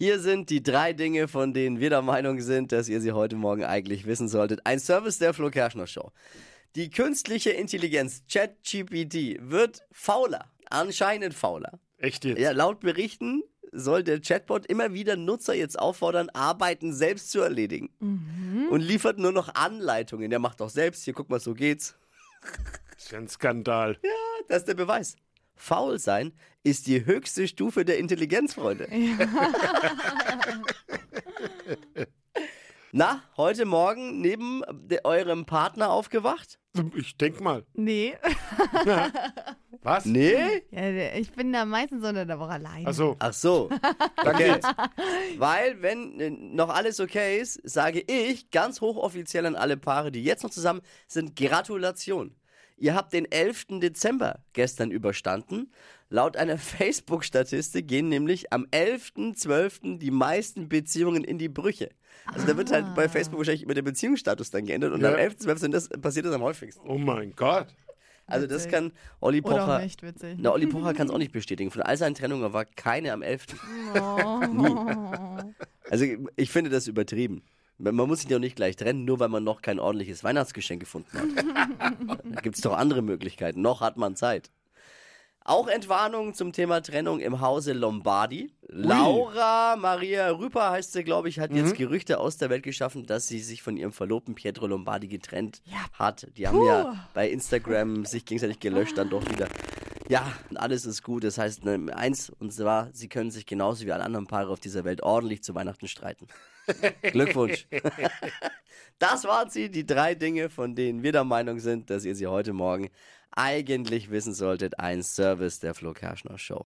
Hier sind die drei Dinge, von denen wir der Meinung sind, dass ihr sie heute Morgen eigentlich wissen solltet. Ein Service der Flo Kerschner Show. Die künstliche Intelligenz ChatGPT wird fauler, anscheinend fauler. Echt jetzt? Ja, laut Berichten soll der Chatbot immer wieder Nutzer jetzt auffordern, Arbeiten selbst zu erledigen. Und liefert nur noch Anleitungen. Der macht doch selbst, hier guck mal, so geht's. Das ist ja ein Skandal. Das ist der Beweis. Faul sein ist die höchste Stufe der Intelligenz, Freunde. Na, heute Morgen neben eurem Partner aufgewacht? Ich denk mal. Nee. Was? Nee? Ja, ich bin da meistens unter der Woche alleine. Also, Ach so. danke jetzt. Weil, wenn äh, noch alles okay ist, sage ich ganz hochoffiziell an alle Paare, die jetzt noch zusammen sind, Gratulation. Ihr habt den 11. Dezember gestern überstanden. Laut einer Facebook-Statistik gehen nämlich am 11.12. die meisten Beziehungen in die Brüche. Also da wird halt bei Facebook wahrscheinlich immer der Beziehungsstatus dann geändert und Ja. am 11.12. sind das, passiert das am häufigsten. Oh mein Gott. Also das Witzig. kann Olli Oder auch Pocher... nicht witzig. Na, Olli Pocher kann es auch nicht bestätigen. Von all seinen Trennungen war keine am 11. Also ich finde das übertrieben. Man muss sich ja nicht gleich trennen, nur weil man noch kein ordentliches Weihnachtsgeschenk gefunden hat. da gibt es doch andere Möglichkeiten. Noch hat man Zeit. Auch Entwarnung zum Thema Trennung im Hause Lombardi. Laura Maria Rüper heißt sie, glaube ich, hat jetzt Gerüchte aus der Welt geschaffen, dass sie sich von ihrem Verlobten Pietro Lombardi getrennt hat. Die haben ja bei Instagram sich gegenseitig gelöscht, dann doch wieder. Ja, alles ist gut. Das heißt, ne, eins, und zwar, sie können sich genauso wie alle anderen Paare auf dieser Welt ordentlich zu Weihnachten streiten. Glückwunsch. Das waren sie, die drei Dinge, von denen wir der Meinung sind, dass ihr sie heute Morgen eigentlich wissen solltet. Ein Service der Flo Kerschner Show.